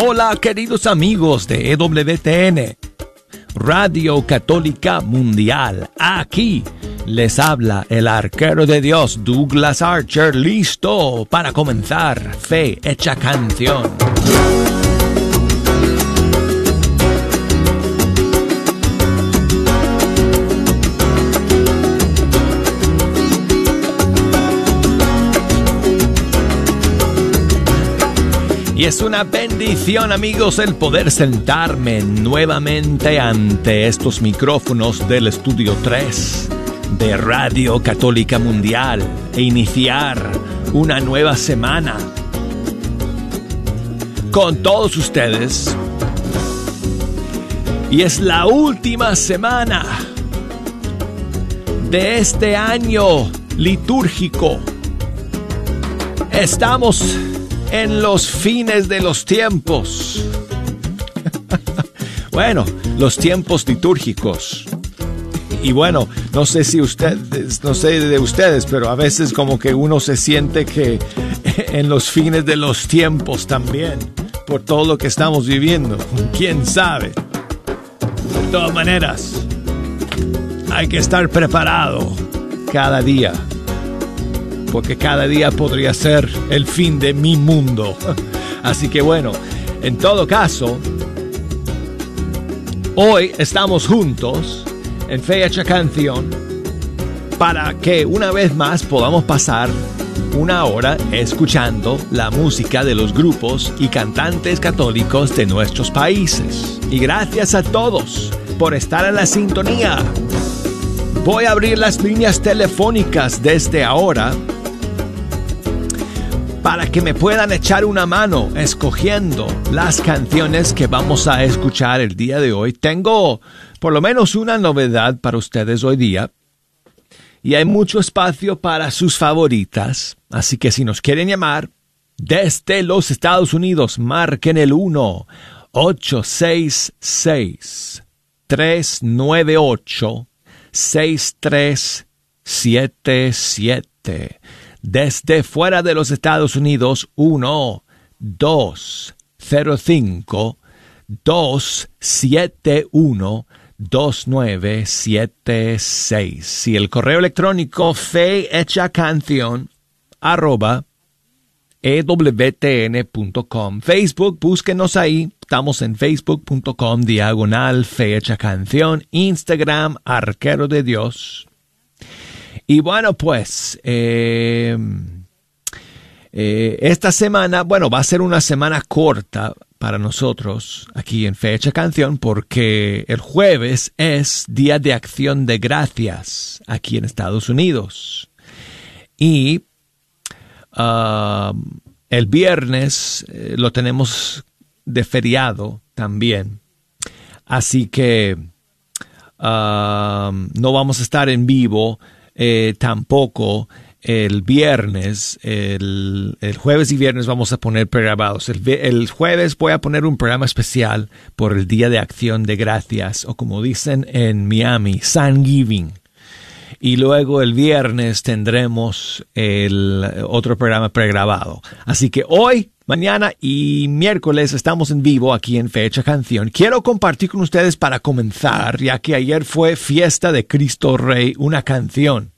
Hola queridos amigos de EWTN, Radio Católica Mundial. Aquí les habla el arquero de Dios Douglas Archer, listo para comenzar Fe Hecha Canción. Y es una bendición amigos el poder sentarme nuevamente ante estos micrófonos del Estudio 3 de Radio Católica Mundial e iniciar una nueva semana con todos ustedes. Y es la última semana de este año litúrgico. Estamos en los fines de los tiempos. bueno, los tiempos litúrgicos. Y bueno, no sé si ustedes, no sé de ustedes, pero a veces como que uno se siente que en los fines de los tiempos también, por todo lo que estamos viviendo, quién sabe. De todas maneras, hay que estar preparado cada día porque cada día podría ser el fin de mi mundo. Así que bueno, en todo caso, hoy estamos juntos en Fecha Canción para que una vez más podamos pasar una hora escuchando la música de los grupos y cantantes católicos de nuestros países. Y gracias a todos por estar en la sintonía. Voy a abrir las líneas telefónicas desde ahora que me puedan echar una mano escogiendo las canciones que vamos a escuchar el día de hoy. Tengo por lo menos una novedad para ustedes hoy día. Y hay mucho espacio para sus favoritas, así que si nos quieren llamar desde los Estados Unidos, marquen el 1 866 398 6377 desde fuera de los Estados Unidos 1 2 0 5 2 7 1 2976 y el correo electrónico fe hecha canción arroba ewtn.com Facebook, búsquenos ahí, estamos en facebook.com diagonal fe hecha canción, Instagram arquero de Dios y bueno, pues eh, eh, esta semana, bueno, va a ser una semana corta para nosotros aquí en Fecha Canción porque el jueves es Día de Acción de Gracias aquí en Estados Unidos. Y um, el viernes eh, lo tenemos de feriado también. Así que um, no vamos a estar en vivo eh, tampoco el viernes, el, jueves y viernes vamos a poner pregrabados. El, el, jueves voy a poner un programa especial por el Día de Acción de Gracias, o como dicen en Miami, Thanksgiving. Y luego el viernes tendremos el otro programa pregrabado. Así que hoy, mañana y miércoles estamos en vivo aquí en Fecha Canción. Quiero compartir con ustedes para comenzar, ya que ayer fue fiesta de Cristo Rey, una canción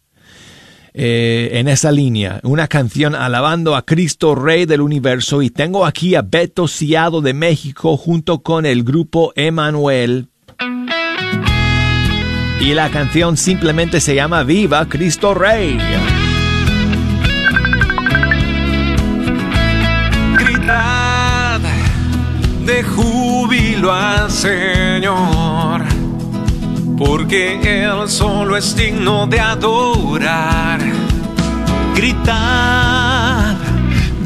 eh, en esa línea, una canción alabando a Cristo Rey del Universo y tengo aquí a Beto Ciado de México junto con el grupo Emanuel. Y la canción simplemente se llama Viva Cristo Rey. De júbilo al Señor porque Él solo es digno de adorar. Gritad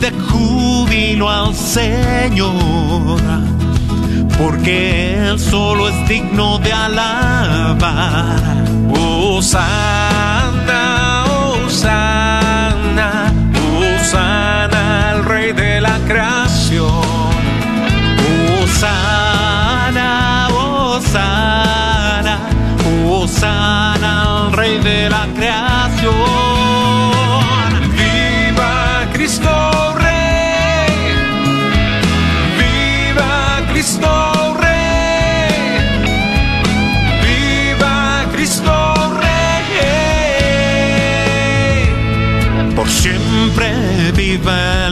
de júbilo al Señor, porque Él solo es digno de alabar. Oh, sana, oh, sana, Osana, Osana, Osana, el rey de la creación. Viva Cristo Rey, viva Cristo Rey, viva Cristo Rey. Por siempre viva.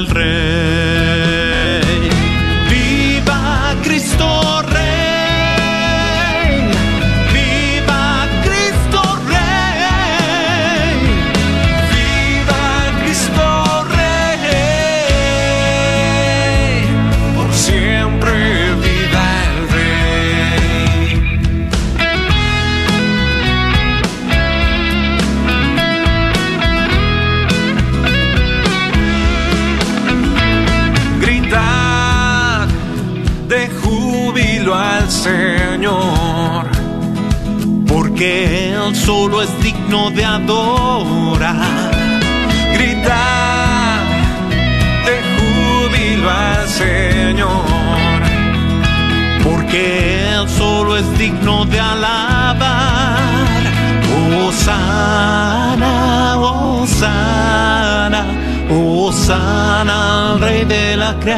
Rey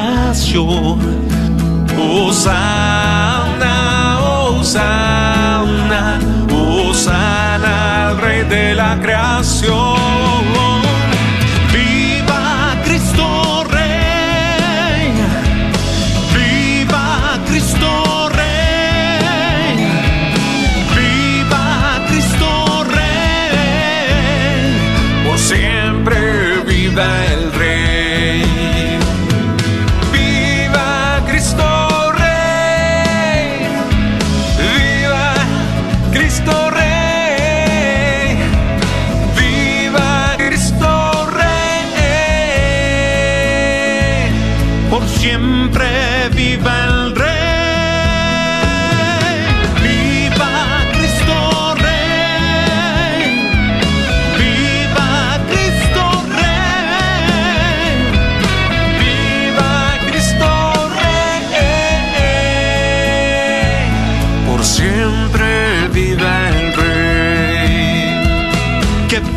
de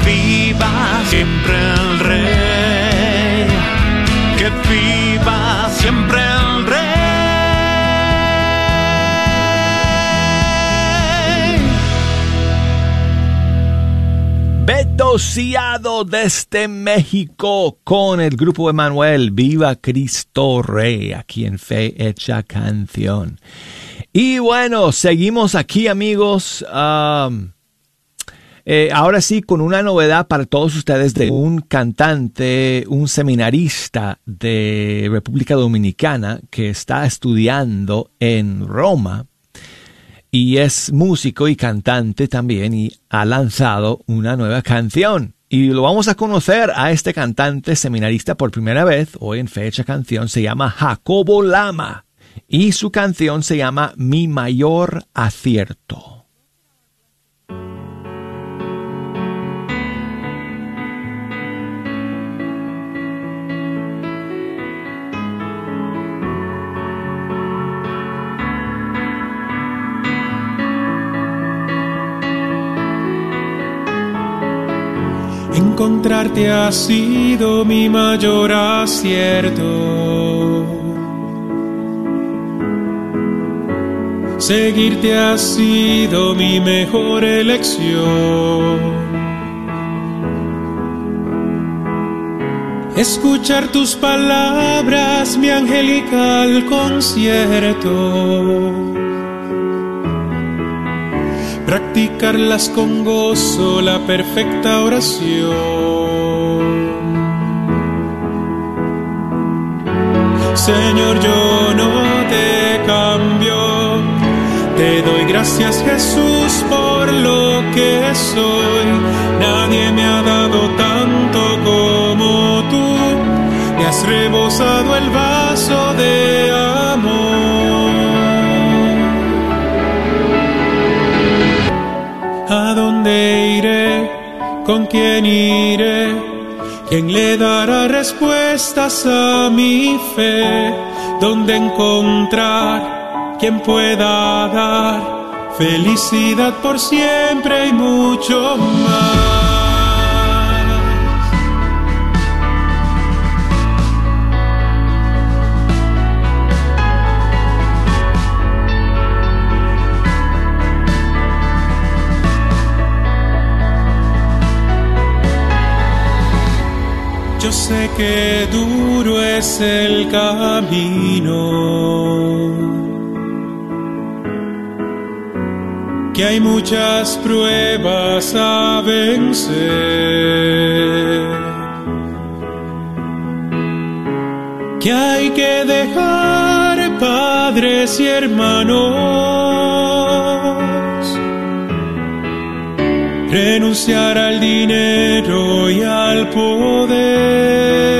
viva siempre el Rey, que viva siempre el Rey. Beto Ciado desde México con el grupo Emanuel. Viva Cristo Rey, aquí en Fe Hecha Canción. Y bueno, seguimos aquí amigos. Am, eh, ahora sí, con una novedad para todos ustedes de un cantante, un seminarista de República Dominicana que está estudiando en Roma y es músico y cantante también y ha lanzado una nueva canción. Y lo vamos a conocer a este cantante seminarista por primera vez, hoy en fecha canción, se llama Jacobo Lama y su canción se llama Mi mayor acierto. Encontrarte ha sido mi mayor acierto. Seguirte ha sido mi mejor elección. Escuchar tus palabras, mi angelical concierto. Practicarlas con gozo, la perfecta oración. Señor, yo no te cambio. Te doy gracias Jesús por lo que soy. Nadie me ha dado tanto como tú. Me has rebosado el vaso de quién iré? ¿Quién le dará respuestas a mi fe? ¿Dónde encontrar? ¿Quién pueda dar felicidad por siempre y mucho más? Yo sé que duro es el camino, que hay muchas pruebas a vencer, que hay que dejar padres y hermanos renunciar al dinero y al poder.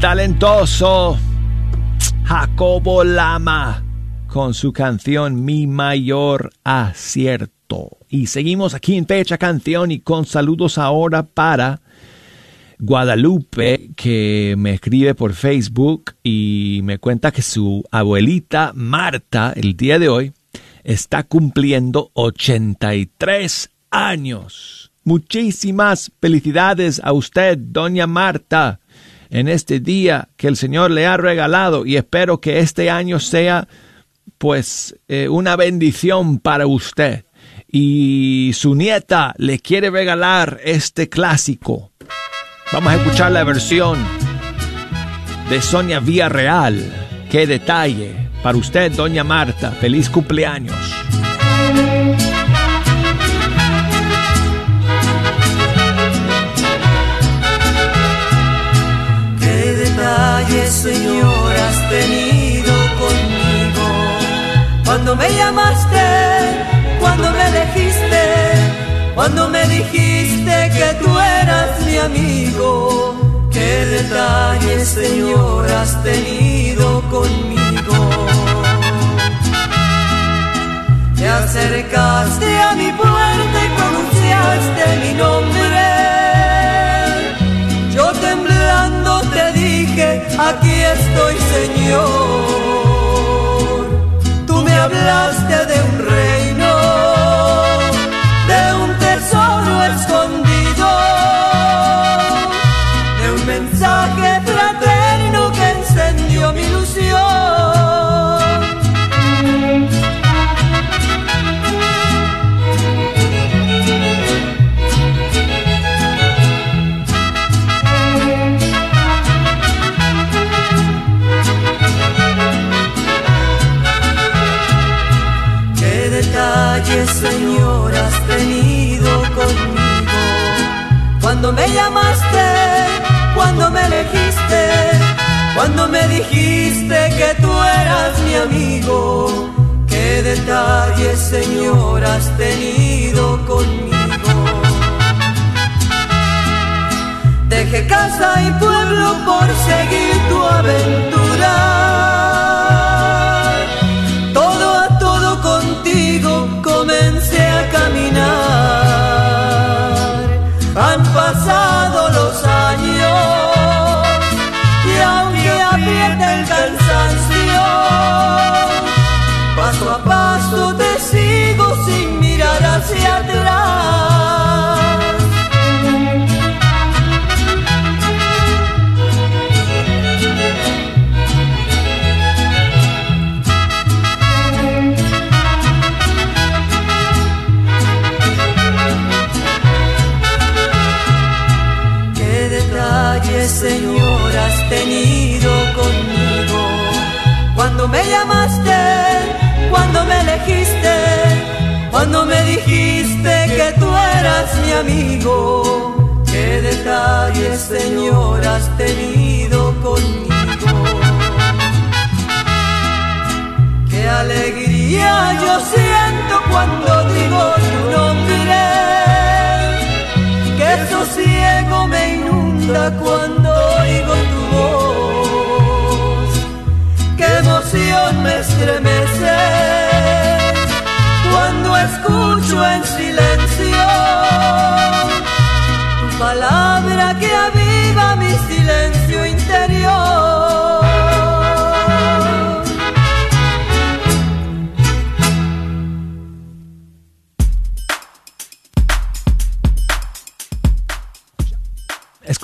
Talentoso Jacobo Lama con su canción Mi Mayor Acierto. Y seguimos aquí en Fecha Canción y con saludos ahora para Guadalupe que me escribe por Facebook y me cuenta que su abuelita Marta el día de hoy está cumpliendo 83 años. Muchísimas felicidades a usted, doña Marta en este día que el Señor le ha regalado y espero que este año sea pues eh, una bendición para usted. Y su nieta le quiere regalar este clásico. Vamos a escuchar la versión de Sonia Villarreal. Qué detalle. Para usted, doña Marta, feliz cumpleaños. Señor, has tenido conmigo. Cuando me llamaste, cuando me elegiste, cuando me dijiste que tú eras mi amigo. Qué detalle, Señor, has tenido conmigo. Te acercaste a mi puerta y pronunciaste mi nombre. Temblando te dije, aquí estoy Señor. Tú me hablaste de un reino,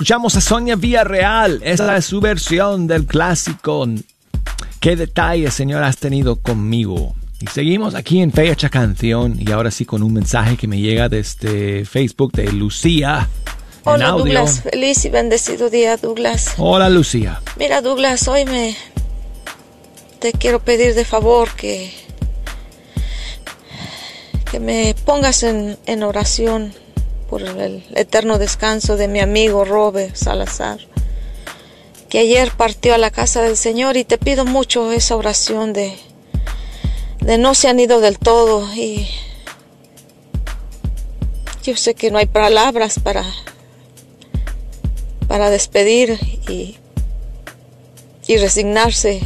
Escuchamos a Sonia Villarreal. Esta es su versión del clásico. Qué detalle, Señor, has tenido conmigo. Y seguimos aquí en Fecha Canción y ahora sí con un mensaje que me llega desde Facebook de Lucía. Hola Douglas, feliz y bendecido día Douglas. Hola Lucía. Mira Douglas, hoy me te quiero pedir de favor que que me pongas en, en oración por el eterno descanso de mi amigo Robert Salazar, que ayer partió a la casa del Señor y te pido mucho esa oración de, de no se han ido del todo y yo sé que no hay palabras para para despedir y, y resignarse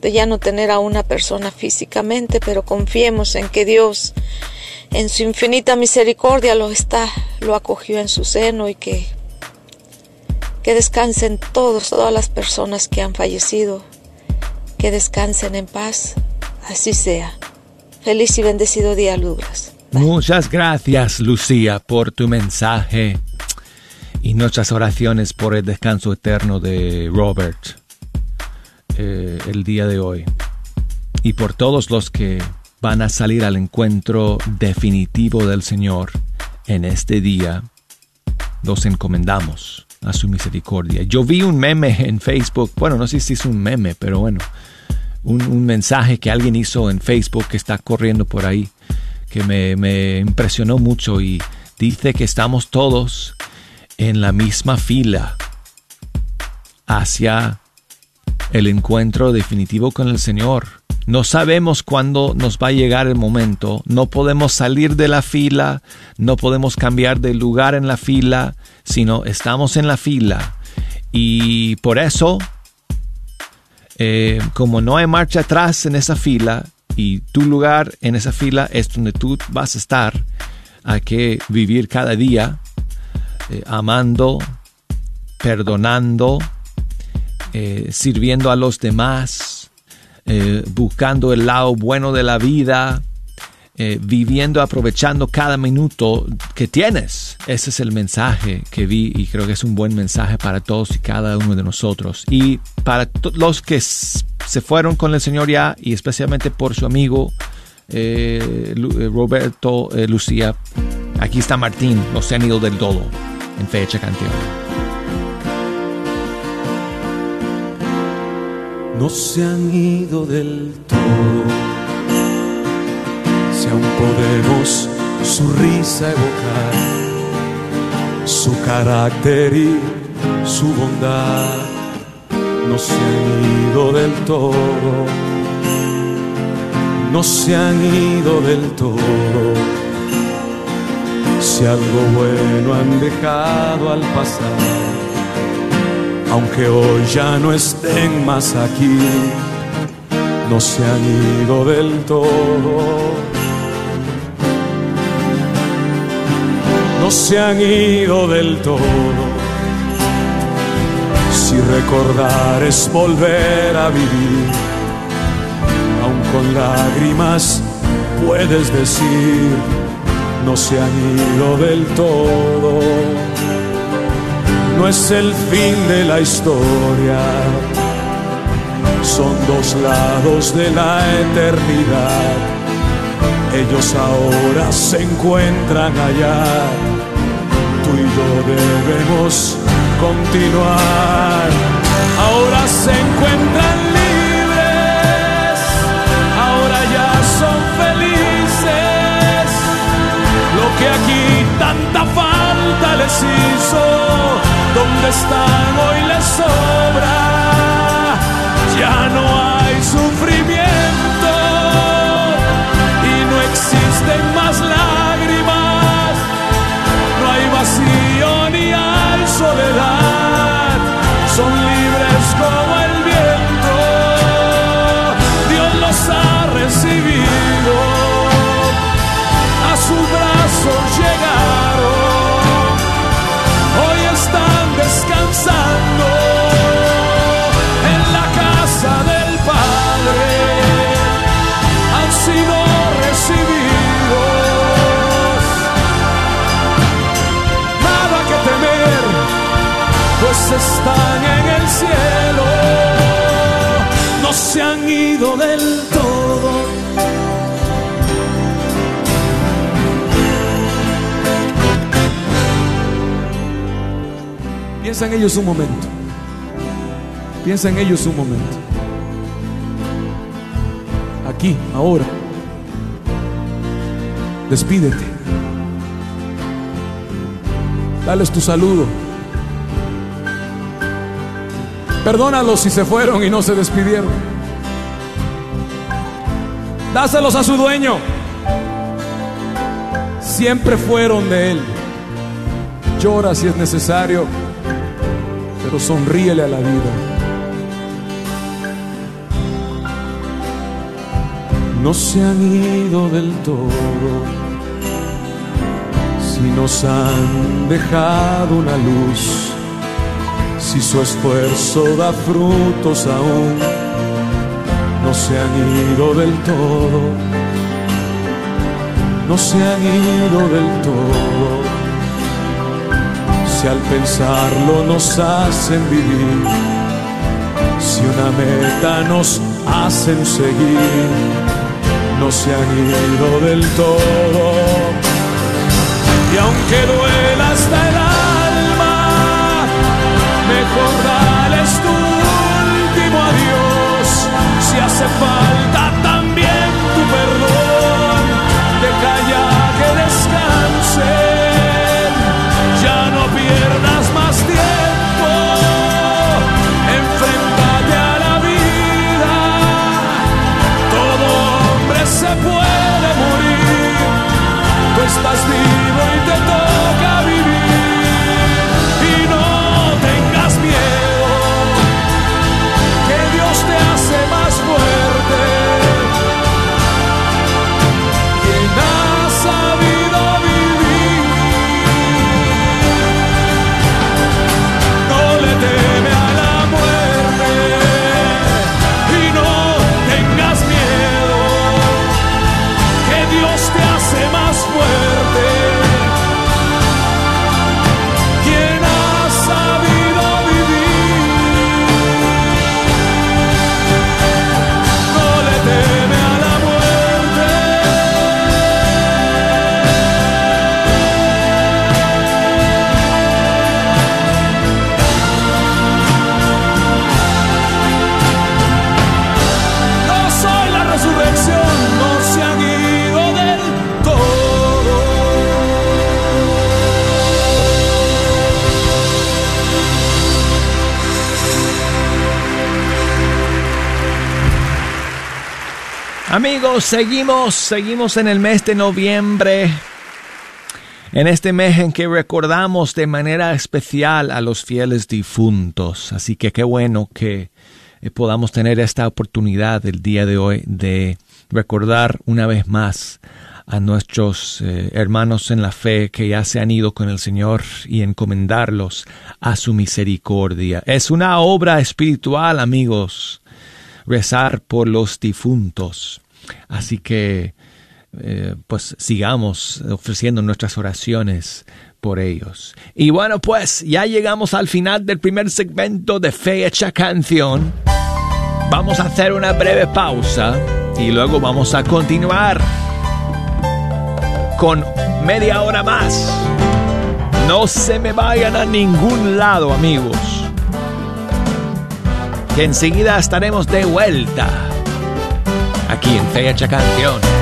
de ya no tener a una persona físicamente, pero confiemos en que Dios en su infinita misericordia lo está, lo acogió en su seno y que que descansen todos, todas las personas que han fallecido, que descansen en paz, así sea. Feliz y bendecido día, Douglas. Muchas gracias, Lucía, por tu mensaje y nuestras oraciones por el descanso eterno de Robert eh, el día de hoy. Y por todos los que van a salir al encuentro definitivo del Señor en este día, los encomendamos a su misericordia. Yo vi un meme en Facebook, bueno, no sé si es un meme, pero bueno, un, mensaje que alguien hizo en Facebook que está corriendo por ahí, que me impresionó mucho y dice que estamos todos en la misma fila hacia el encuentro definitivo con el Señor. No sabemos cuándo nos va a llegar el momento. No podemos salir de la fila, no podemos cambiar de lugar en la fila, sino estamos en la fila. Y por eso, eh, como no hay marcha atrás en esa fila y tu lugar en esa fila es donde tú vas a estar, hay que vivir cada día eh, amando, perdonando, eh, sirviendo a los demás eh, buscando el lado bueno de la vida, eh, viviendo, aprovechando cada minuto que tienes. Ese es el mensaje que vi y creo que es un buen mensaje para todos y cada uno de nosotros. Y para los que se fueron con el Señor ya y especialmente por su amigo eh, Roberto Lucía, aquí está Martín, no se han ido del todo en fecha canción. No se han ido del todo. Si aún podemos su risa evocar, su carácter y su bondad, no se han ido del todo. No se han ido del todo. Si algo bueno han dejado al pasar aunque hoy ya no estén más aquí, no se han ido del todo. No se han ido del todo. Si recordar es volver a vivir, aun con lágrimas puedes decir, no se han ido del todo no es el fin de la historia, son dos lados de la eternidad. Ellos ahora se encuentran allá, tú y yo debemos continuar. Ahora se encuentran libres, ahora ya son felices. Lo que aquí tanta falta les hizo donde están hoy les sobra, ya no hay sufrimiento y no existen más lágrimas, se han ido del todo Piensa en ellos un momento. Piensa en ellos un momento. Aquí, ahora. despídete. Dales tu saludo. Perdónalos si se fueron y no se despidieron. Dáselos a su dueño. Siempre fueron de él. Llora si es necesario, pero sonríele a la vida. No se han ido del todo, si nos han dejado una luz, si su esfuerzo da frutos aún, no se han ido del todo, no se han ido del todo si al pensarlo nos hacen vivir, si una meta nos hacen seguir, no se han ido del todo. Y aunque duela hasta el alma, mejor si Seguimos, seguimos en el mes de noviembre. En este mes en que recordamos de manera especial a los fieles difuntos. Así que qué bueno que eh, podamos tener esta oportunidad el día de hoy de recordar una vez más a nuestros eh, hermanos en la fe que ya se han ido con el Señor y encomendarlos a su misericordia. Es una obra espiritual, amigos, rezar por los difuntos. Así que, eh, pues sigamos ofreciendo nuestras oraciones por ellos. Y bueno, pues ya llegamos al final del primer segmento de Fe Hecha Canción. Vamos a hacer una breve pausa y luego vamos a continuar con media hora más. No se me vayan a ningún lado, amigos. Que enseguida estaremos de vuelta aquí en Fecha Canción.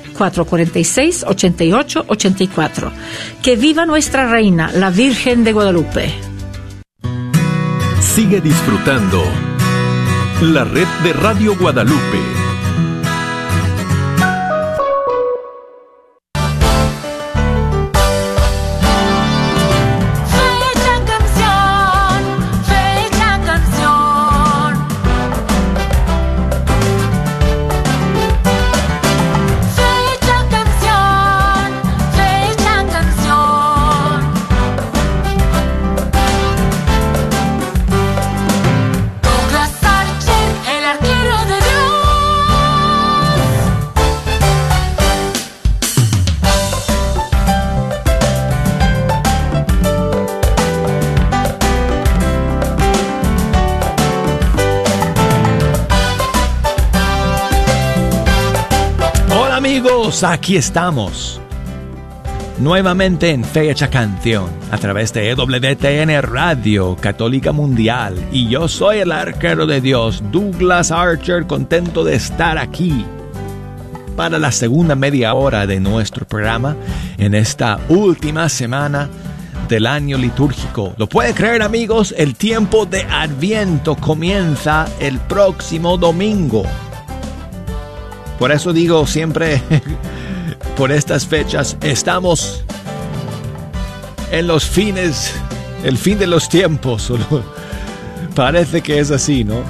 446-8884. Que viva nuestra reina, la Virgen de Guadalupe. Sigue disfrutando la red de Radio Guadalupe. Aquí estamos. Nuevamente en Fecha Canción, a través de EWTN Radio Católica Mundial. Y yo soy el arquero de Dios, Douglas Archer, contento de estar aquí para la segunda media hora de nuestro programa en esta última semana del año litúrgico. ¿Lo pueden creer amigos? El tiempo de Adviento comienza el próximo domingo. Por eso digo siempre, por estas fechas, estamos en los fines, el fin de los tiempos. Parece que es así, ¿no?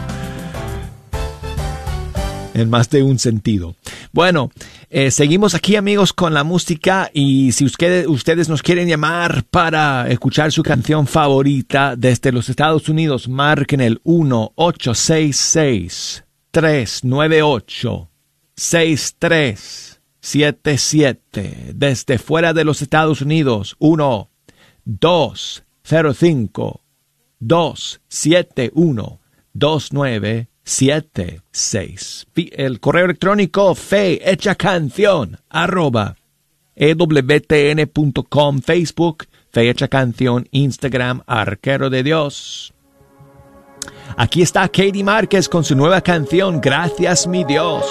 En más de un sentido. Bueno, eh, seguimos aquí amigos con la música y si ustedes, ustedes nos quieren llamar para escuchar su canción favorita desde los Estados Unidos, marquen el 1-866 398 6377 desde fuera de los Estados Unidos 1 205 271 2976 el correo electrónico fe hecha canción arroba ewtn.com Facebook fe hecha canción Instagram arquero de Dios. Aquí está Katie Márquez con su nueva canción Gracias mi Dios.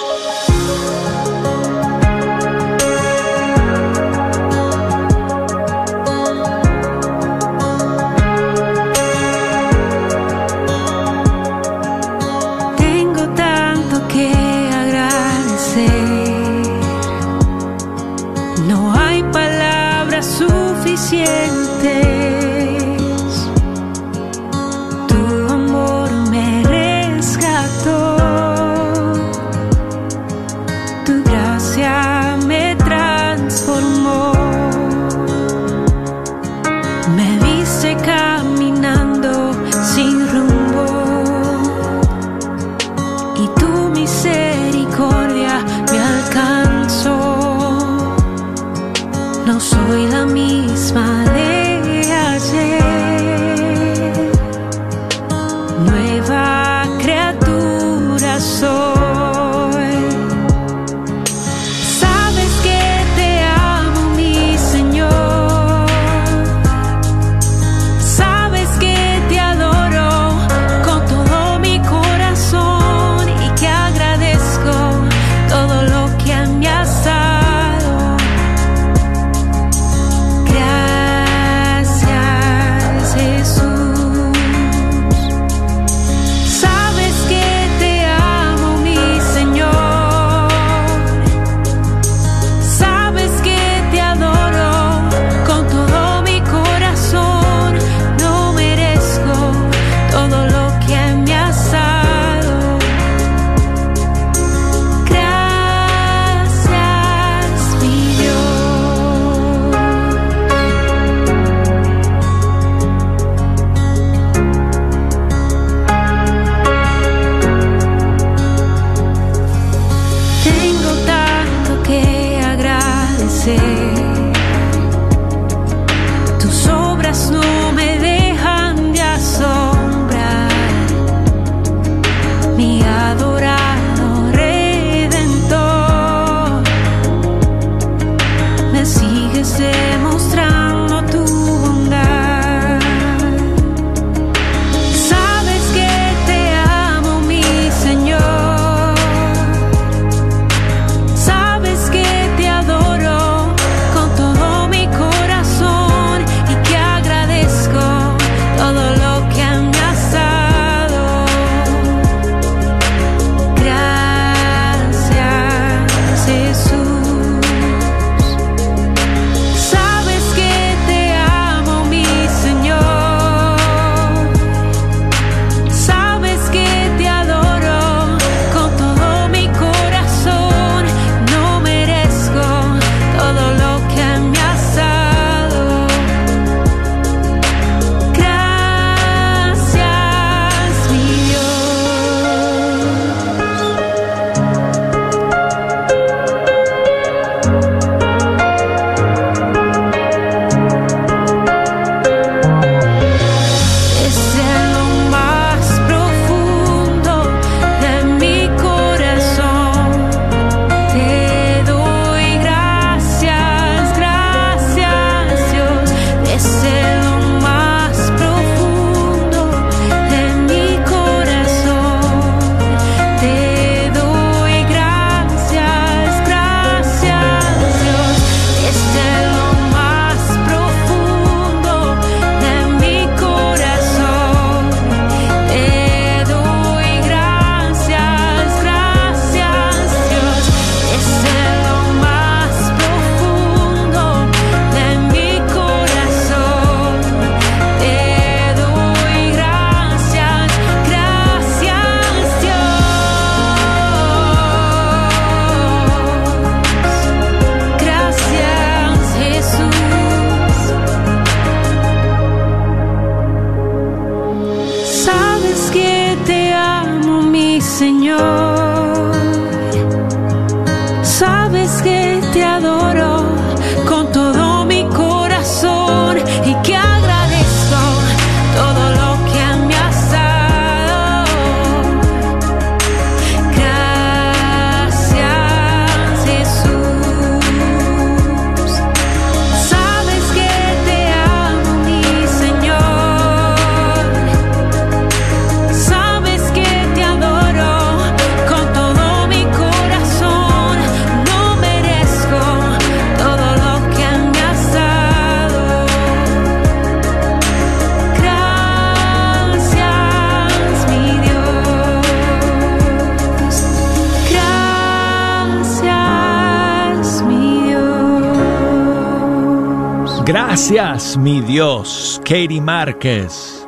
Mi Dios, Katie Márquez.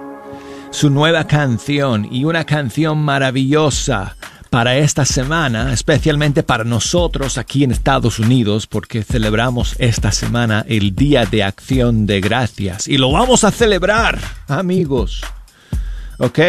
Su nueva canción y una canción maravillosa para esta semana, especialmente para nosotros aquí en Estados Unidos, porque celebramos esta semana el Día de Acción de Gracias. Y lo vamos a celebrar, amigos. ¿ok?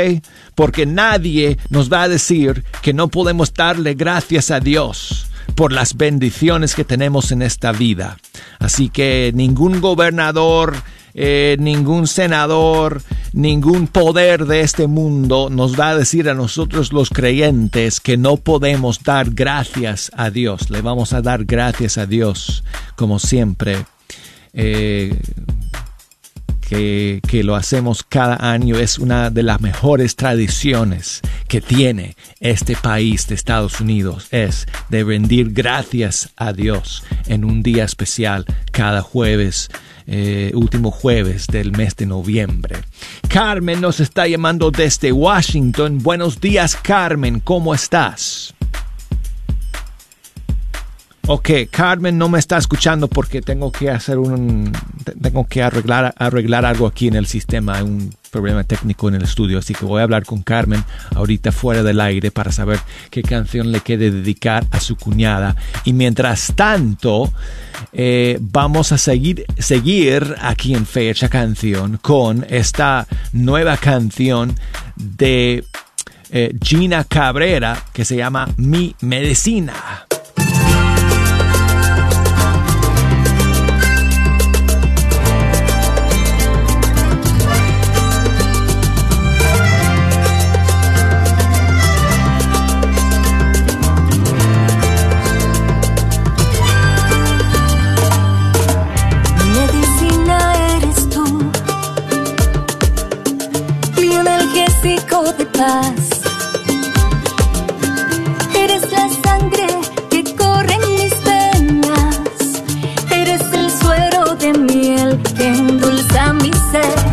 Porque nadie nos va a decir que no podemos darle gracias a Dios por las bendiciones que tenemos en esta vida. Así que ningún gobernador, eh, ningún senador, ningún poder de este mundo nos va a decir a nosotros los creyentes que no podemos dar gracias a Dios. Le vamos a dar gracias a Dios como siempre. Eh, que, lo hacemos cada año es una de las mejores tradiciones que tiene este país de Estados Unidos. Es de rendir gracias a Dios en un día especial cada jueves. Eh, último jueves del mes de noviembre. Carmen nos está llamando desde Washington. Buenos días, Carmen. ¿Cómo estás? Ok, Carmen no me está escuchando porque tengo que hacer un. Tengo que arreglar, arreglar algo aquí en el sistema, un problema técnico en el estudio. Así que voy a hablar con Carmen ahorita fuera del aire para saber qué canción le quede dedicar a su cuñada. Y mientras tanto, eh, vamos a seguir, seguir aquí en Fecha Canción con esta nueva canción de eh, Gina Cabrera que se llama Mi Medicina. De paz. Eres la sangre que corre en mis venas. Eres el suero de miel que endulza mi ser.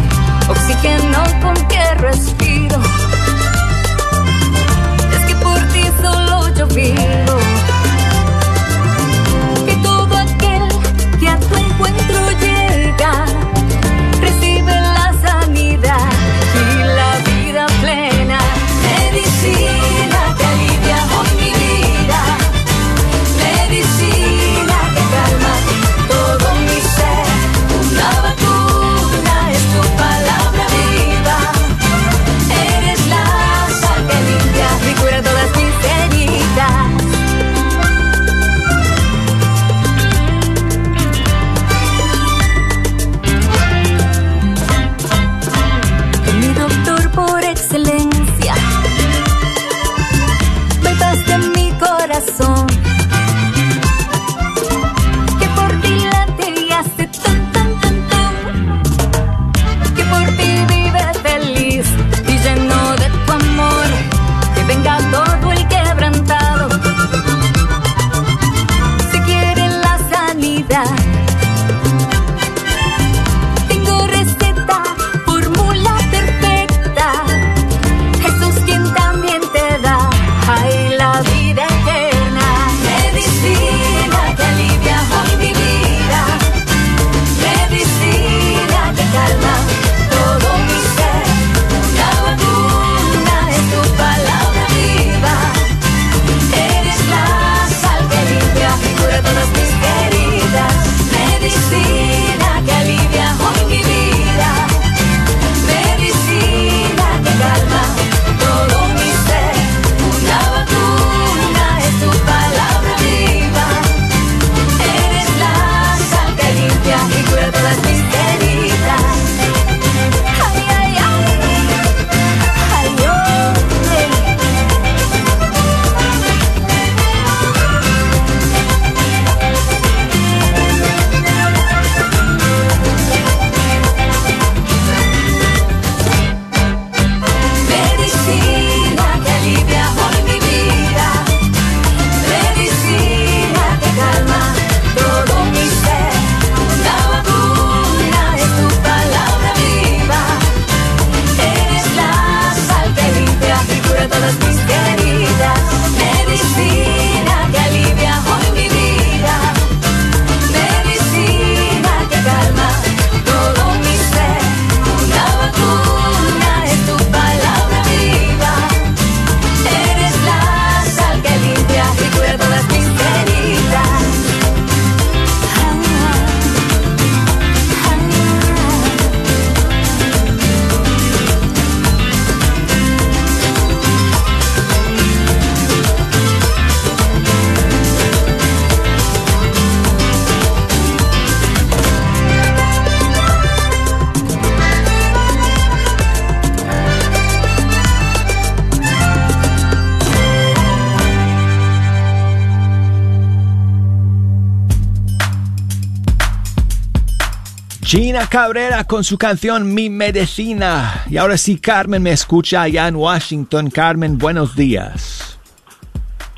Gina Cabrera con su canción Mi Medicina. Y ahora sí, Carmen me escucha allá en Washington. Carmen, buenos días.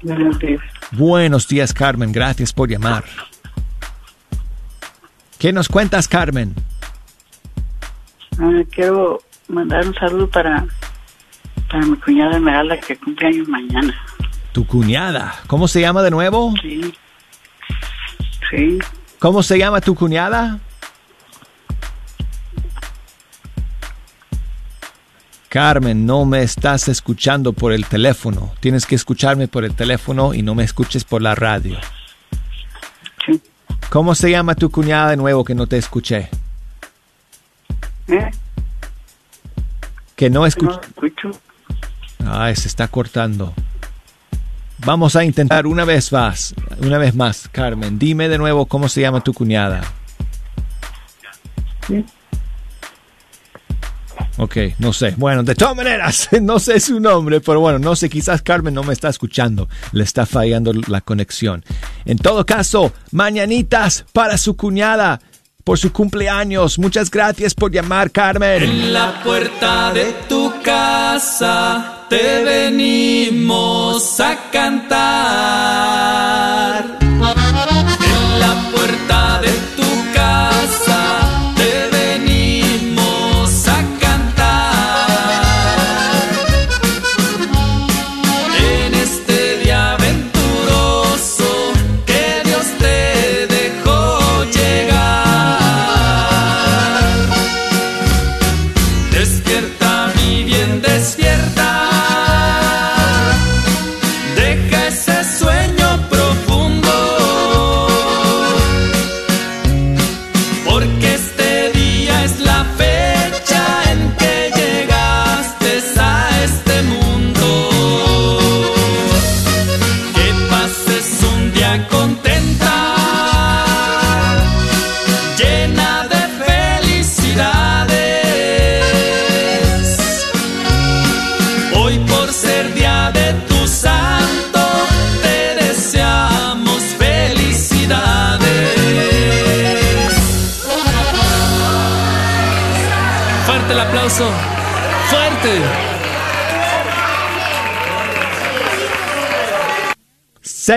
Buenos días. Buenos días, Carmen. Gracias por llamar. ¿Qué nos cuentas, Carmen? Ah, quiero mandar un saludo para, para mi cuñada Esmeralda que cumple años mañana. Tu cuñada. ¿Cómo se llama de nuevo? Sí. Sí. ¿Cómo se llama tu cuñada? Carmen, no me estás escuchando por el teléfono. Tienes que escucharme por el teléfono y no me escuches por la radio. ¿Cómo se llama tu cuñada de nuevo que no te escuché? ¿Eh? Que no escuché. No escucho. Ay, se está cortando. Vamos a intentar una vez más, una vez más, Carmen. Dime de nuevo cómo se llama tu cuñada. Sí. Ok, no sé. Bueno, de todas maneras, no sé su nombre, pero bueno, no sé, quizás Carmen no me está escuchando, le está fallando la conexión. En todo caso, mañanitas para su cuñada por su cumpleaños. Muchas gracias por llamar, Carmen. En la puerta de tu casa te venimos a cantar.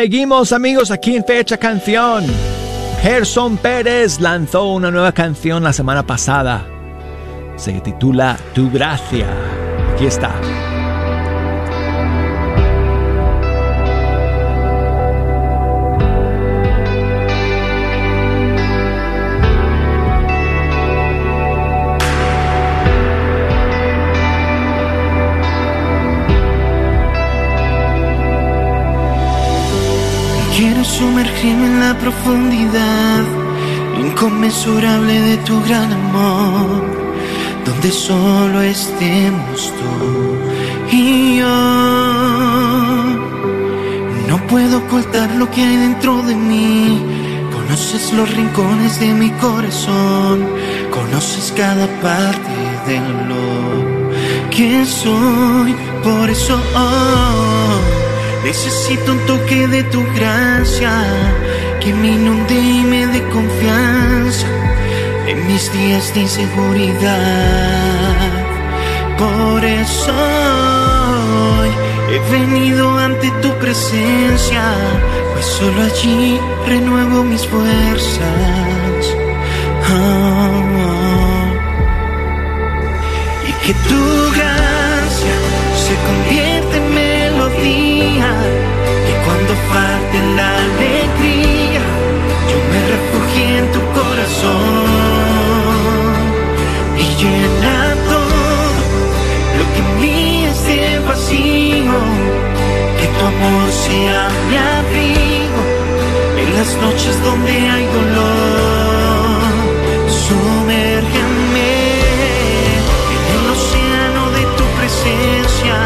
Seguimos amigos aquí en Fecha Canción. Gerson Pérez lanzó una nueva canción la semana pasada. Se titula Tu Gracia. Aquí está. Sumergirme en la profundidad inconmensurable de tu gran amor, donde solo estemos tú y yo. No puedo ocultar lo que hay dentro de mí. Conoces los rincones de mi corazón, conoces cada parte de lo que soy. Por eso hoy Necesito un toque de tu gracia que me inunde y me dé confianza en mis días de inseguridad. Por eso hoy he venido ante tu presencia, pues solo allí renuevo mis fuerzas. Ah, ah. Y que tu gracia se convierta y llena todo lo que en mí esté vacío que tu amor sea mi abrigo en las noches donde hay dolor sumérgeme en el océano de tu presencia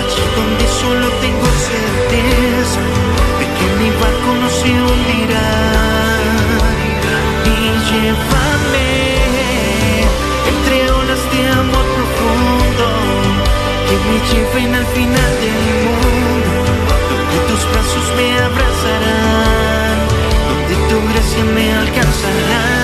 allí donde solo tengo certeza de que mi barco no se hundirá. Llévame entre olas de amor profundo que me lleven al final del mundo, donde tus brazos me abrazarán, donde tu gracia me alcanzará.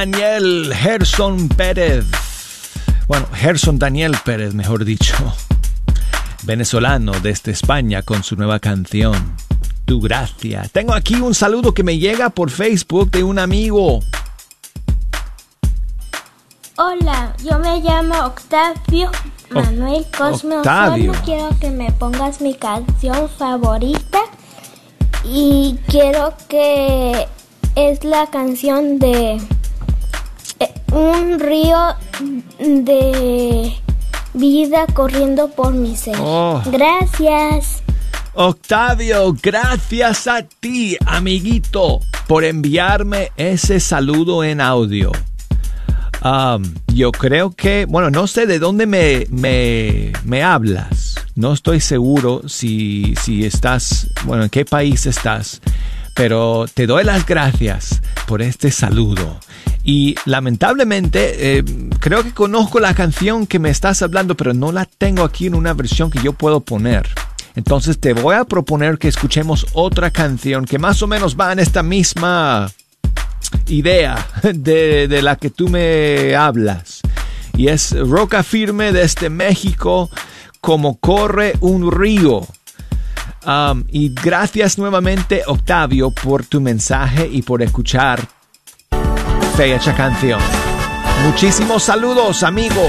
Daniel Gerson Pérez. Bueno, Gerson Daniel Pérez, mejor dicho. Venezolano desde España con su nueva canción, Tu Gracia. Tengo aquí un saludo que me llega por Facebook de un amigo. Hola, yo me llamo Octavio Manuel Cosme Octavio. Quiero que me pongas mi canción favorita y quiero que es la canción de un río de vida corriendo por mi ser. Oh. Gracias. Octavio, gracias a ti, amiguito, por enviarme ese saludo en audio. Um, yo creo que, bueno, no sé de dónde me, me, me hablas. No estoy seguro si, si estás, bueno, en qué país estás. Pero te doy las gracias por este saludo. Y lamentablemente, eh, creo que conozco la canción que me estás hablando, pero no la tengo aquí en una versión que yo puedo poner. Entonces te voy a proponer que escuchemos otra canción que más o menos va en esta misma idea de, de la que tú me hablas. Y es Roca Firme desde México, como corre un río. Um, y gracias nuevamente, Octavio, por tu mensaje y por escuchar Fecha Canción. Muchísimos saludos, amigo.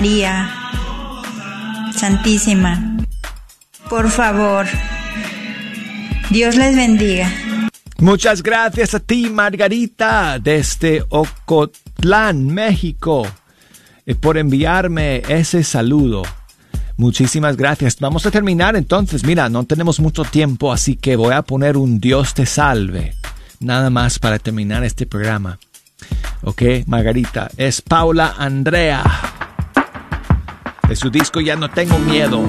María Santísima. Por favor. Dios les bendiga. Muchas gracias a ti, Margarita, desde Ocotlán, México, eh, por enviarme ese saludo. Muchísimas gracias. Vamos a terminar entonces. Mira, no tenemos mucho tiempo, así que voy a poner un Dios te salve. Nada más para terminar este programa. Ok, Margarita. Es Paula Andrea. De su disco Ya no tengo miedo.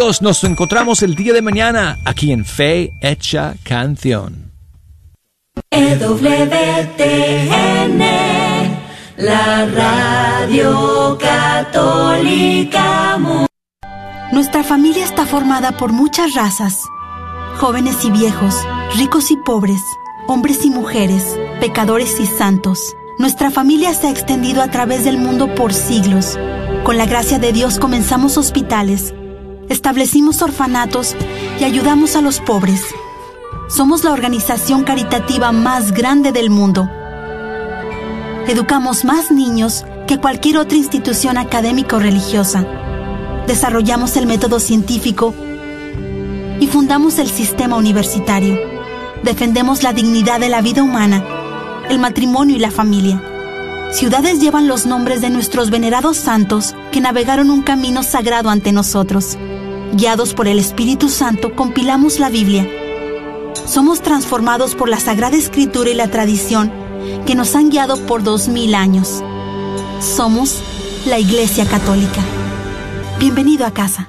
Amigos, nos encontramos el día de mañana aquí en Fe Hecha Canción. EWTN, la radio católica. Nuestra familia está formada por muchas razas, jóvenes y viejos, ricos y pobres, hombres y mujeres, pecadores y santos. Nuestra familia se ha extendido a través del mundo por siglos. Con la gracia de Dios comenzamos hospitales, establecimos orfanatos y ayudamos a los pobres. Somos la organización caritativa más grande del mundo. Educamos más niños que cualquier otra institución académica o religiosa desarrollamos el método científico y fundamos el sistema universitario. Defendemos la dignidad de la vida humana, el matrimonio y la familia. Ciudades llevan los nombres de nuestros venerados santos que navegaron un camino sagrado ante nosotros. Guiados por el Espíritu Santo, compilamos la Biblia. Somos transformados por la Sagrada Escritura y la tradición que nos han guiado por dos mil años. Somos la Iglesia Católica. Bienvenido a casa.